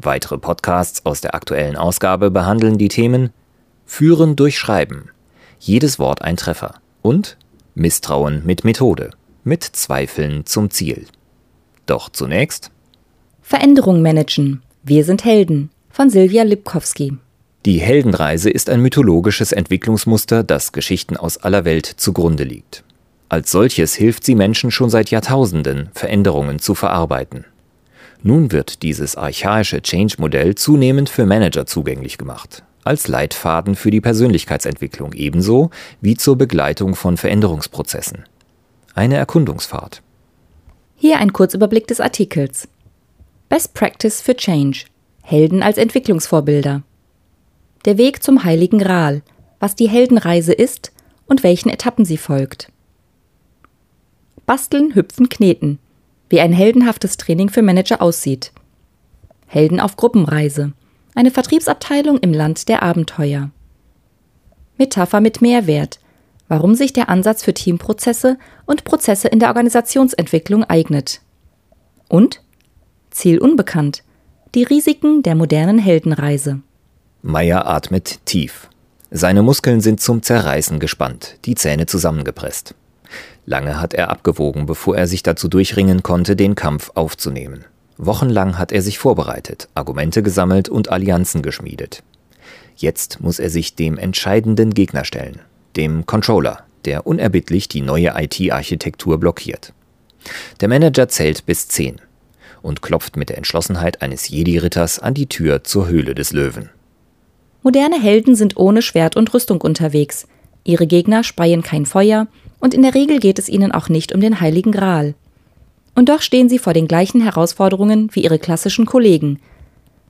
Weitere Podcasts aus der aktuellen Ausgabe behandeln die Themen Führen durch Schreiben, jedes Wort ein Treffer und Misstrauen mit Methode, mit Zweifeln zum Ziel. Doch zunächst Veränderung managen. Wir sind Helden von Silvia Lipkowski. Die Heldenreise ist ein mythologisches Entwicklungsmuster, das Geschichten aus aller Welt zugrunde liegt. Als solches hilft sie Menschen schon seit Jahrtausenden, Veränderungen zu verarbeiten. Nun wird dieses archaische Change-Modell zunehmend für Manager zugänglich gemacht, als Leitfaden für die Persönlichkeitsentwicklung ebenso wie zur Begleitung von Veränderungsprozessen. Eine Erkundungsfahrt. Hier ein Kurzüberblick des Artikels. Best Practice für Change. Helden als Entwicklungsvorbilder. Der Weg zum Heiligen Gral. Was die Heldenreise ist und welchen Etappen sie folgt. Basteln, hüpfen, kneten wie ein heldenhaftes Training für Manager aussieht. Helden auf Gruppenreise. Eine Vertriebsabteilung im Land der Abenteuer. Metapher mit Mehrwert. Warum sich der Ansatz für Teamprozesse und Prozesse in der Organisationsentwicklung eignet. Und Ziel unbekannt. Die Risiken der modernen Heldenreise. Meyer atmet tief. Seine Muskeln sind zum Zerreißen gespannt, die Zähne zusammengepresst. Lange hat er abgewogen, bevor er sich dazu durchringen konnte, den Kampf aufzunehmen. Wochenlang hat er sich vorbereitet, Argumente gesammelt und Allianzen geschmiedet. Jetzt muss er sich dem entscheidenden Gegner stellen, dem Controller, der unerbittlich die neue IT-Architektur blockiert. Der Manager zählt bis zehn und klopft mit der Entschlossenheit eines Jedi-Ritters an die Tür zur Höhle des Löwen. Moderne Helden sind ohne Schwert und Rüstung unterwegs. Ihre Gegner speien kein Feuer, und in der Regel geht es ihnen auch nicht um den heiligen Gral. Und doch stehen sie vor den gleichen Herausforderungen wie ihre klassischen Kollegen,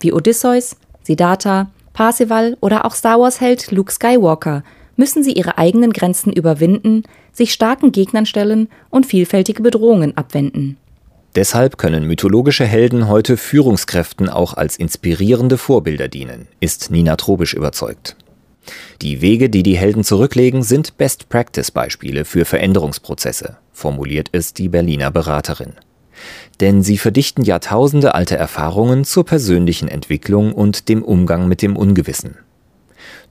wie Odysseus, Siddhartha, Parsival oder auch Star Wars-Held Luke Skywalker, müssen sie ihre eigenen Grenzen überwinden, sich starken Gegnern stellen und vielfältige Bedrohungen abwenden. Deshalb können mythologische Helden heute Führungskräften auch als inspirierende Vorbilder dienen, ist Nina Trobisch überzeugt. Die Wege, die die Helden zurücklegen, sind Best-Practice-Beispiele für Veränderungsprozesse, formuliert es die Berliner Beraterin. Denn sie verdichten Jahrtausende alte Erfahrungen zur persönlichen Entwicklung und dem Umgang mit dem Ungewissen.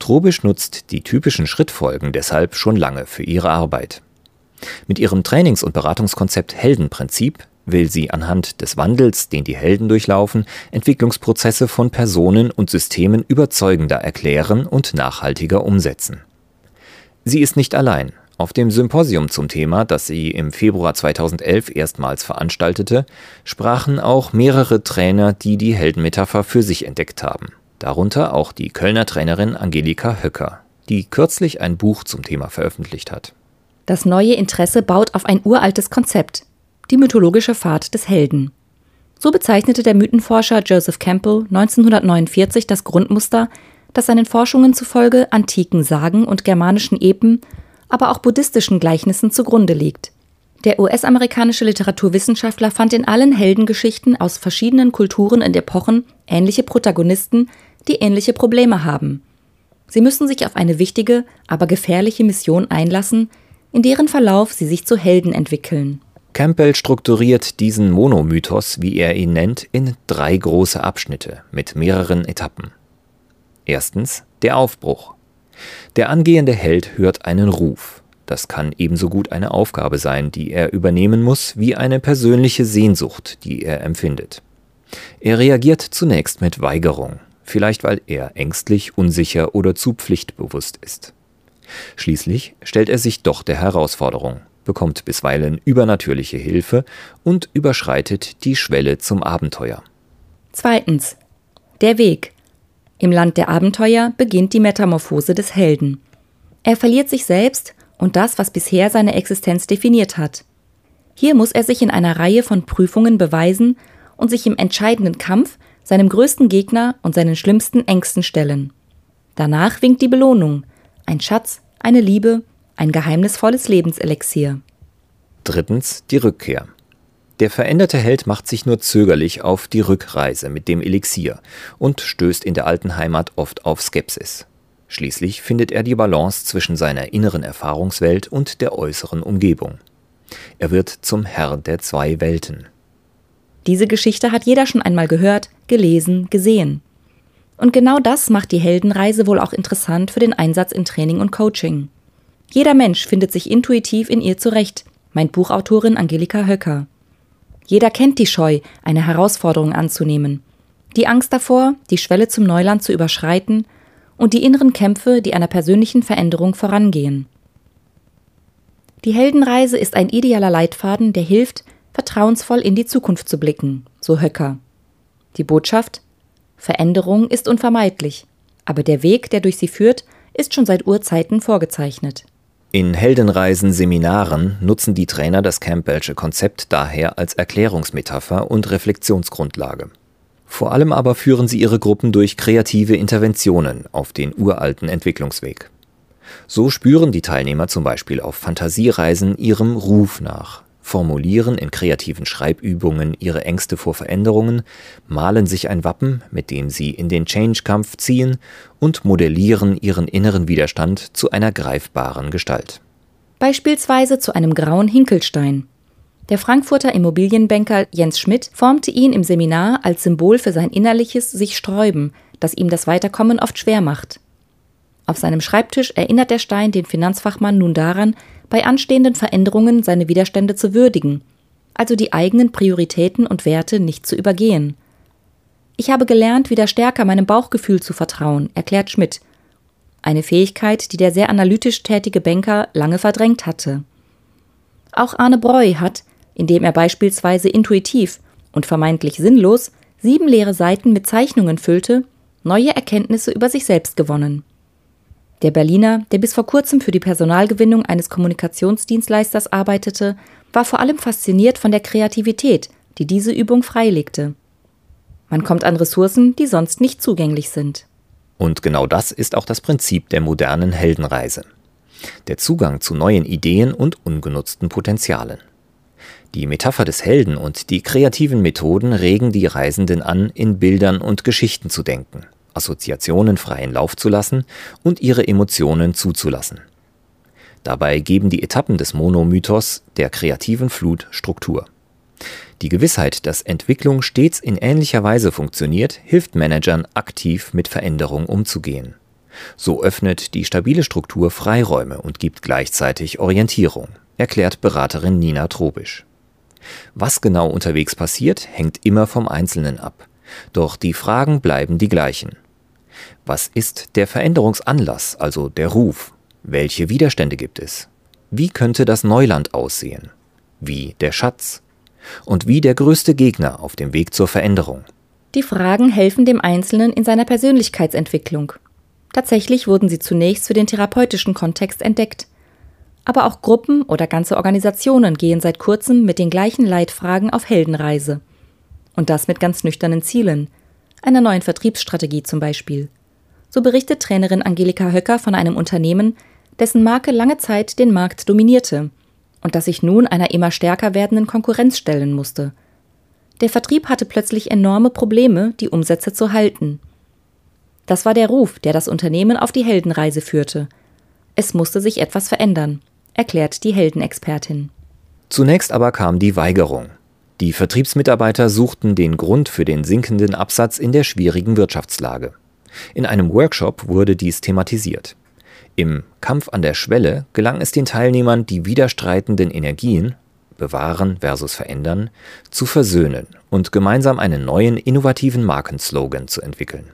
Trobisch nutzt die typischen Schrittfolgen deshalb schon lange für ihre Arbeit. Mit ihrem Trainings- und Beratungskonzept Heldenprinzip will sie anhand des Wandels, den die Helden durchlaufen, Entwicklungsprozesse von Personen und Systemen überzeugender erklären und nachhaltiger umsetzen. Sie ist nicht allein. Auf dem Symposium zum Thema, das sie im Februar 2011 erstmals veranstaltete, sprachen auch mehrere Trainer, die die Heldenmetapher für sich entdeckt haben. Darunter auch die Kölner Trainerin Angelika Höcker, die kürzlich ein Buch zum Thema veröffentlicht hat. Das neue Interesse baut auf ein uraltes Konzept, die mythologische Fahrt des Helden. So bezeichnete der Mythenforscher Joseph Campbell 1949 das Grundmuster, das seinen Forschungen zufolge antiken Sagen und germanischen Epen, aber auch buddhistischen Gleichnissen zugrunde liegt. Der US-amerikanische Literaturwissenschaftler fand in allen Heldengeschichten aus verschiedenen Kulturen und Epochen ähnliche Protagonisten, die ähnliche Probleme haben. Sie müssen sich auf eine wichtige, aber gefährliche Mission einlassen, in deren Verlauf sie sich zu Helden entwickeln. Campbell strukturiert diesen Monomythos, wie er ihn nennt, in drei große Abschnitte mit mehreren Etappen. Erstens der Aufbruch. Der angehende Held hört einen Ruf. Das kann ebenso gut eine Aufgabe sein, die er übernehmen muss, wie eine persönliche Sehnsucht, die er empfindet. Er reagiert zunächst mit Weigerung, vielleicht weil er ängstlich, unsicher oder zu pflichtbewusst ist. Schließlich stellt er sich doch der Herausforderung, bekommt bisweilen übernatürliche Hilfe und überschreitet die Schwelle zum Abenteuer. Zweitens. Der Weg. Im Land der Abenteuer beginnt die Metamorphose des Helden. Er verliert sich selbst und das, was bisher seine Existenz definiert hat. Hier muss er sich in einer Reihe von Prüfungen beweisen und sich im entscheidenden Kampf seinem größten Gegner und seinen schlimmsten Ängsten stellen. Danach winkt die Belohnung, ein Schatz, eine Liebe, ein geheimnisvolles Lebenselixier. Drittens die Rückkehr. Der veränderte Held macht sich nur zögerlich auf die Rückreise mit dem Elixier und stößt in der alten Heimat oft auf Skepsis. Schließlich findet er die Balance zwischen seiner inneren Erfahrungswelt und der äußeren Umgebung. Er wird zum Herr der zwei Welten. Diese Geschichte hat jeder schon einmal gehört, gelesen, gesehen. Und genau das macht die Heldenreise wohl auch interessant für den Einsatz in Training und Coaching. Jeder Mensch findet sich intuitiv in ihr zurecht, meint Buchautorin Angelika Höcker. Jeder kennt die Scheu, eine Herausforderung anzunehmen, die Angst davor, die Schwelle zum Neuland zu überschreiten und die inneren Kämpfe, die einer persönlichen Veränderung vorangehen. Die Heldenreise ist ein idealer Leitfaden, der hilft, vertrauensvoll in die Zukunft zu blicken, so Höcker. Die Botschaft Veränderung ist unvermeidlich, aber der Weg, der durch sie führt, ist schon seit Urzeiten vorgezeichnet. In Heldenreisen-Seminaren nutzen die Trainer das Campbellsche Konzept daher als Erklärungsmetapher und Reflexionsgrundlage. Vor allem aber führen sie ihre Gruppen durch kreative Interventionen auf den uralten Entwicklungsweg. So spüren die Teilnehmer zum Beispiel auf Fantasiereisen ihrem Ruf nach, formulieren in kreativen Schreibübungen ihre Ängste vor Veränderungen, malen sich ein Wappen, mit dem sie in den Change-Kampf ziehen und modellieren ihren inneren Widerstand zu einer greifbaren Gestalt. Beispielsweise zu einem grauen Hinkelstein, der Frankfurter Immobilienbanker Jens Schmidt formte ihn im Seminar als Symbol für sein innerliches sich Sträuben, das ihm das Weiterkommen oft schwer macht. Auf seinem Schreibtisch erinnert der Stein den Finanzfachmann nun daran, bei anstehenden Veränderungen seine Widerstände zu würdigen, also die eigenen Prioritäten und Werte nicht zu übergehen. Ich habe gelernt, wieder stärker meinem Bauchgefühl zu vertrauen, erklärt Schmidt. Eine Fähigkeit, die der sehr analytisch tätige Banker lange verdrängt hatte. Auch Arne Breu hat, indem er beispielsweise intuitiv und vermeintlich sinnlos sieben leere Seiten mit Zeichnungen füllte, neue Erkenntnisse über sich selbst gewonnen. Der Berliner, der bis vor kurzem für die Personalgewinnung eines Kommunikationsdienstleisters arbeitete, war vor allem fasziniert von der Kreativität, die diese Übung freilegte. Man kommt an Ressourcen, die sonst nicht zugänglich sind. Und genau das ist auch das Prinzip der modernen Heldenreise. Der Zugang zu neuen Ideen und ungenutzten Potenzialen. Die Metapher des Helden und die kreativen Methoden regen die Reisenden an, in Bildern und Geschichten zu denken, Assoziationen freien Lauf zu lassen und ihre Emotionen zuzulassen. Dabei geben die Etappen des Monomythos der kreativen Flut Struktur. Die Gewissheit, dass Entwicklung stets in ähnlicher Weise funktioniert, hilft Managern aktiv mit Veränderung umzugehen. So öffnet die stabile Struktur Freiräume und gibt gleichzeitig Orientierung, erklärt Beraterin Nina Trobisch. Was genau unterwegs passiert, hängt immer vom Einzelnen ab. Doch die Fragen bleiben die gleichen. Was ist der Veränderungsanlass, also der Ruf? Welche Widerstände gibt es? Wie könnte das Neuland aussehen? Wie der Schatz? Und wie der größte Gegner auf dem Weg zur Veränderung? Die Fragen helfen dem Einzelnen in seiner Persönlichkeitsentwicklung. Tatsächlich wurden sie zunächst für den therapeutischen Kontext entdeckt. Aber auch Gruppen oder ganze Organisationen gehen seit kurzem mit den gleichen Leitfragen auf Heldenreise. Und das mit ganz nüchternen Zielen. Einer neuen Vertriebsstrategie zum Beispiel. So berichtet Trainerin Angelika Höcker von einem Unternehmen, dessen Marke lange Zeit den Markt dominierte und das sich nun einer immer stärker werdenden Konkurrenz stellen musste. Der Vertrieb hatte plötzlich enorme Probleme, die Umsätze zu halten. Das war der Ruf, der das Unternehmen auf die Heldenreise führte. Es musste sich etwas verändern erklärt die Heldenexpertin. Zunächst aber kam die Weigerung. Die Vertriebsmitarbeiter suchten den Grund für den sinkenden Absatz in der schwierigen Wirtschaftslage. In einem Workshop wurde dies thematisiert. Im Kampf an der Schwelle gelang es den Teilnehmern, die widerstreitenden Energien bewahren versus verändern zu versöhnen und gemeinsam einen neuen innovativen Markenslogan zu entwickeln.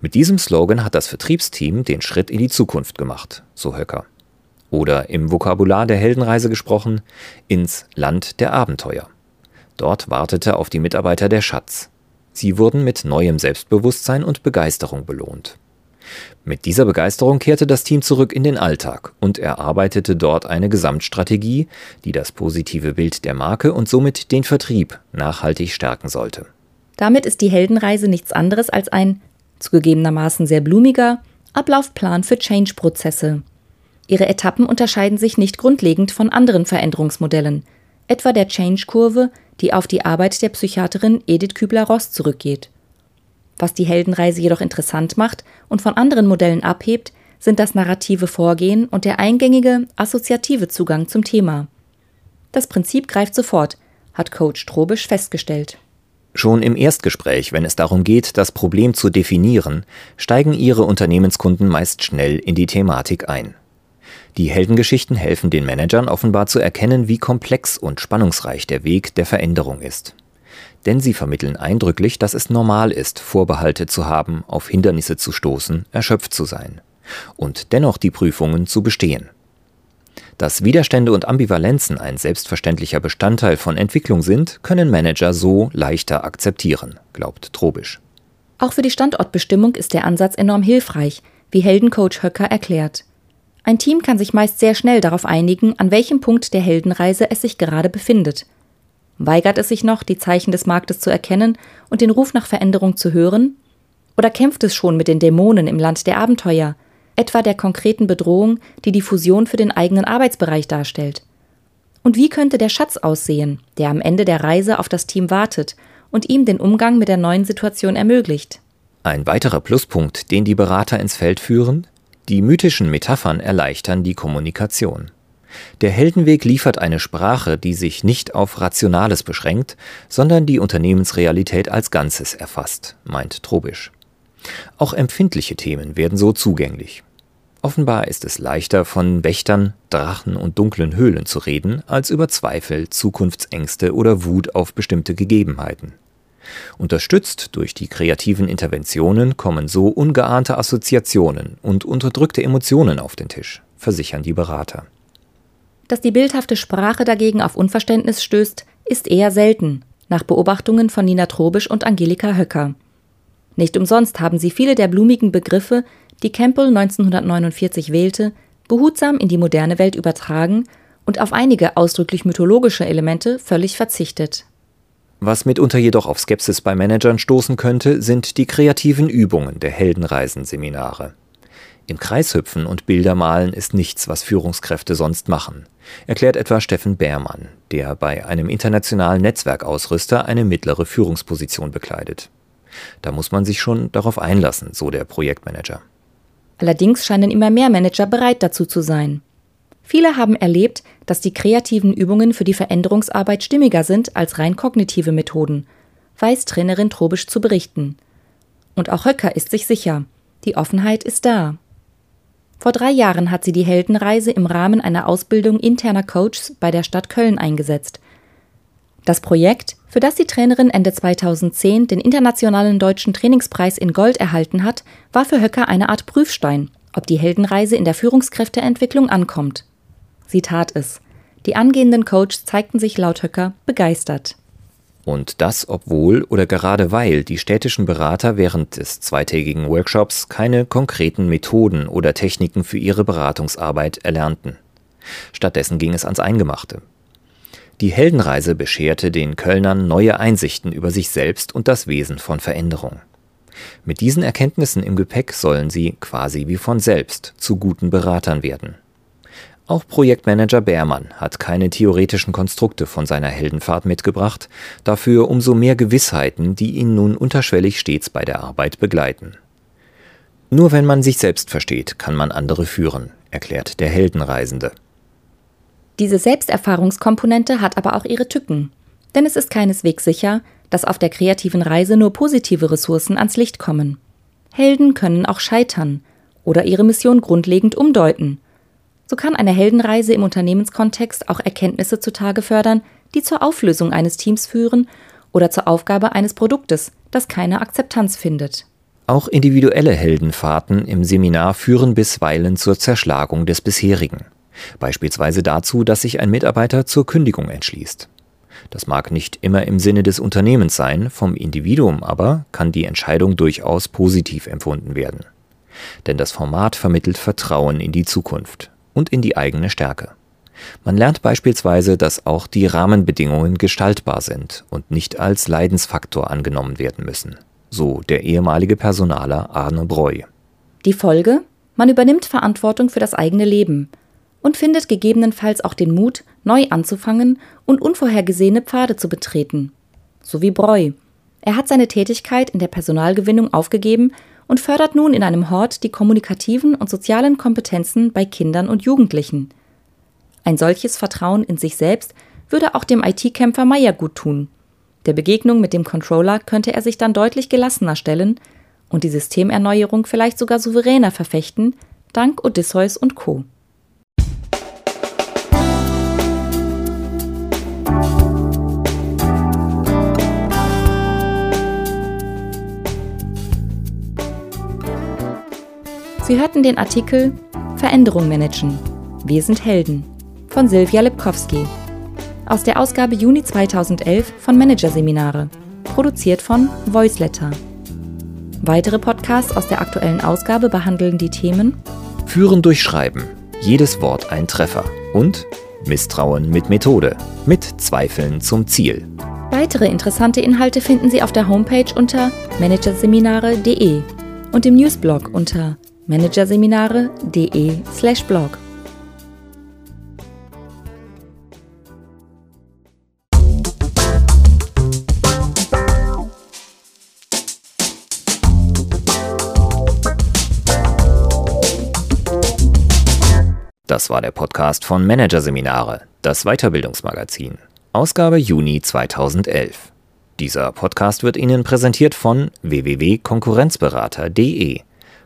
Mit diesem Slogan hat das Vertriebsteam den Schritt in die Zukunft gemacht, so Höcker oder im Vokabular der Heldenreise gesprochen, ins Land der Abenteuer. Dort wartete auf die Mitarbeiter der Schatz. Sie wurden mit neuem Selbstbewusstsein und Begeisterung belohnt. Mit dieser Begeisterung kehrte das Team zurück in den Alltag und erarbeitete dort eine Gesamtstrategie, die das positive Bild der Marke und somit den Vertrieb nachhaltig stärken sollte. Damit ist die Heldenreise nichts anderes als ein, zugegebenermaßen sehr blumiger, Ablaufplan für Change-Prozesse. Ihre Etappen unterscheiden sich nicht grundlegend von anderen Veränderungsmodellen, etwa der Change-Kurve, die auf die Arbeit der Psychiaterin Edith Kübler-Ross zurückgeht. Was die Heldenreise jedoch interessant macht und von anderen Modellen abhebt, sind das narrative Vorgehen und der eingängige, assoziative Zugang zum Thema. Das Prinzip greift sofort, hat Coach Trobisch festgestellt. Schon im Erstgespräch, wenn es darum geht, das Problem zu definieren, steigen Ihre Unternehmenskunden meist schnell in die Thematik ein. Die Heldengeschichten helfen den Managern offenbar zu erkennen, wie komplex und spannungsreich der Weg der Veränderung ist. Denn sie vermitteln eindrücklich, dass es normal ist, Vorbehalte zu haben, auf Hindernisse zu stoßen, erschöpft zu sein und dennoch die Prüfungen zu bestehen. Dass Widerstände und Ambivalenzen ein selbstverständlicher Bestandteil von Entwicklung sind, können Manager so leichter akzeptieren, glaubt Trobisch. Auch für die Standortbestimmung ist der Ansatz enorm hilfreich, wie Heldencoach Höcker erklärt. Ein Team kann sich meist sehr schnell darauf einigen, an welchem Punkt der Heldenreise es sich gerade befindet. Weigert es sich noch, die Zeichen des Marktes zu erkennen und den Ruf nach Veränderung zu hören? Oder kämpft es schon mit den Dämonen im Land der Abenteuer, etwa der konkreten Bedrohung, die die Fusion für den eigenen Arbeitsbereich darstellt? Und wie könnte der Schatz aussehen, der am Ende der Reise auf das Team wartet und ihm den Umgang mit der neuen Situation ermöglicht? Ein weiterer Pluspunkt, den die Berater ins Feld führen, die mythischen Metaphern erleichtern die Kommunikation. Der Heldenweg liefert eine Sprache, die sich nicht auf Rationales beschränkt, sondern die Unternehmensrealität als Ganzes erfasst, meint Trobisch. Auch empfindliche Themen werden so zugänglich. Offenbar ist es leichter, von Wächtern, Drachen und dunklen Höhlen zu reden, als über Zweifel, Zukunftsängste oder Wut auf bestimmte Gegebenheiten. Unterstützt durch die kreativen Interventionen kommen so ungeahnte Assoziationen und unterdrückte Emotionen auf den Tisch, versichern die Berater. Dass die bildhafte Sprache dagegen auf Unverständnis stößt, ist eher selten, nach Beobachtungen von Nina Trobisch und Angelika Höcker. Nicht umsonst haben sie viele der blumigen Begriffe, die Campbell 1949 wählte, behutsam in die moderne Welt übertragen und auf einige ausdrücklich mythologische Elemente völlig verzichtet. Was mitunter jedoch auf Skepsis bei Managern stoßen könnte, sind die kreativen Übungen der Heldenreisenseminare. Im Kreishüpfen und Bildermalen ist nichts, was Führungskräfte sonst machen, erklärt etwa Steffen Beermann, der bei einem internationalen Netzwerkausrüster eine mittlere Führungsposition bekleidet. Da muss man sich schon darauf einlassen, so der Projektmanager. Allerdings scheinen immer mehr Manager bereit dazu zu sein. Viele haben erlebt, dass die kreativen Übungen für die Veränderungsarbeit stimmiger sind als rein kognitive Methoden, weiß Trainerin Trobisch zu berichten. Und auch Höcker ist sich sicher, die Offenheit ist da. Vor drei Jahren hat sie die Heldenreise im Rahmen einer Ausbildung interner Coaches bei der Stadt Köln eingesetzt. Das Projekt, für das die Trainerin Ende 2010 den Internationalen Deutschen Trainingspreis in Gold erhalten hat, war für Höcker eine Art Prüfstein, ob die Heldenreise in der Führungskräfteentwicklung ankommt. Sie tat es. Die angehenden Coaches zeigten sich laut Höcker begeistert. Und das, obwohl oder gerade weil die städtischen Berater während des zweitägigen Workshops keine konkreten Methoden oder Techniken für ihre Beratungsarbeit erlernten. Stattdessen ging es ans Eingemachte. Die Heldenreise bescherte den Kölnern neue Einsichten über sich selbst und das Wesen von Veränderung. Mit diesen Erkenntnissen im Gepäck sollen sie quasi wie von selbst zu guten Beratern werden. Auch Projektmanager Beermann hat keine theoretischen Konstrukte von seiner Heldenfahrt mitgebracht, dafür umso mehr Gewissheiten, die ihn nun unterschwellig stets bei der Arbeit begleiten. Nur wenn man sich selbst versteht, kann man andere führen, erklärt der Heldenreisende. Diese Selbsterfahrungskomponente hat aber auch ihre Tücken. Denn es ist keineswegs sicher, dass auf der kreativen Reise nur positive Ressourcen ans Licht kommen. Helden können auch scheitern oder ihre Mission grundlegend umdeuten so kann eine Heldenreise im Unternehmenskontext auch Erkenntnisse zutage fördern, die zur Auflösung eines Teams führen oder zur Aufgabe eines Produktes, das keine Akzeptanz findet. Auch individuelle Heldenfahrten im Seminar führen bisweilen zur Zerschlagung des bisherigen. Beispielsweise dazu, dass sich ein Mitarbeiter zur Kündigung entschließt. Das mag nicht immer im Sinne des Unternehmens sein, vom Individuum aber kann die Entscheidung durchaus positiv empfunden werden. Denn das Format vermittelt Vertrauen in die Zukunft und in die eigene Stärke. Man lernt beispielsweise, dass auch die Rahmenbedingungen gestaltbar sind und nicht als Leidensfaktor angenommen werden müssen. So der ehemalige Personaler Arne Breu. Die Folge? Man übernimmt Verantwortung für das eigene Leben und findet gegebenenfalls auch den Mut, neu anzufangen und unvorhergesehene Pfade zu betreten. So wie Breu. Er hat seine Tätigkeit in der Personalgewinnung aufgegeben und fördert nun in einem Hort die kommunikativen und sozialen Kompetenzen bei Kindern und Jugendlichen. Ein solches Vertrauen in sich selbst würde auch dem IT-Kämpfer Meier gut tun. Der Begegnung mit dem Controller könnte er sich dann deutlich gelassener stellen und die Systemerneuerung vielleicht sogar souveräner verfechten, dank Odysseus und Co. Sie hörten den Artikel Veränderung managen. Wir sind Helden von Silvia Lipkowski. Aus der Ausgabe Juni 2011 von Managerseminare, produziert von Voiceletter. Weitere Podcasts aus der aktuellen Ausgabe behandeln die Themen Führen durch Schreiben, jedes Wort ein Treffer und Misstrauen mit Methode, mit Zweifeln zum Ziel. Weitere interessante Inhalte finden Sie auf der Homepage unter managerseminare.de und im Newsblog unter managerseminare.de/blog. Das war der Podcast von Managerseminare, das Weiterbildungsmagazin. Ausgabe Juni 2011. Dieser Podcast wird Ihnen präsentiert von www.konkurrenzberater.de.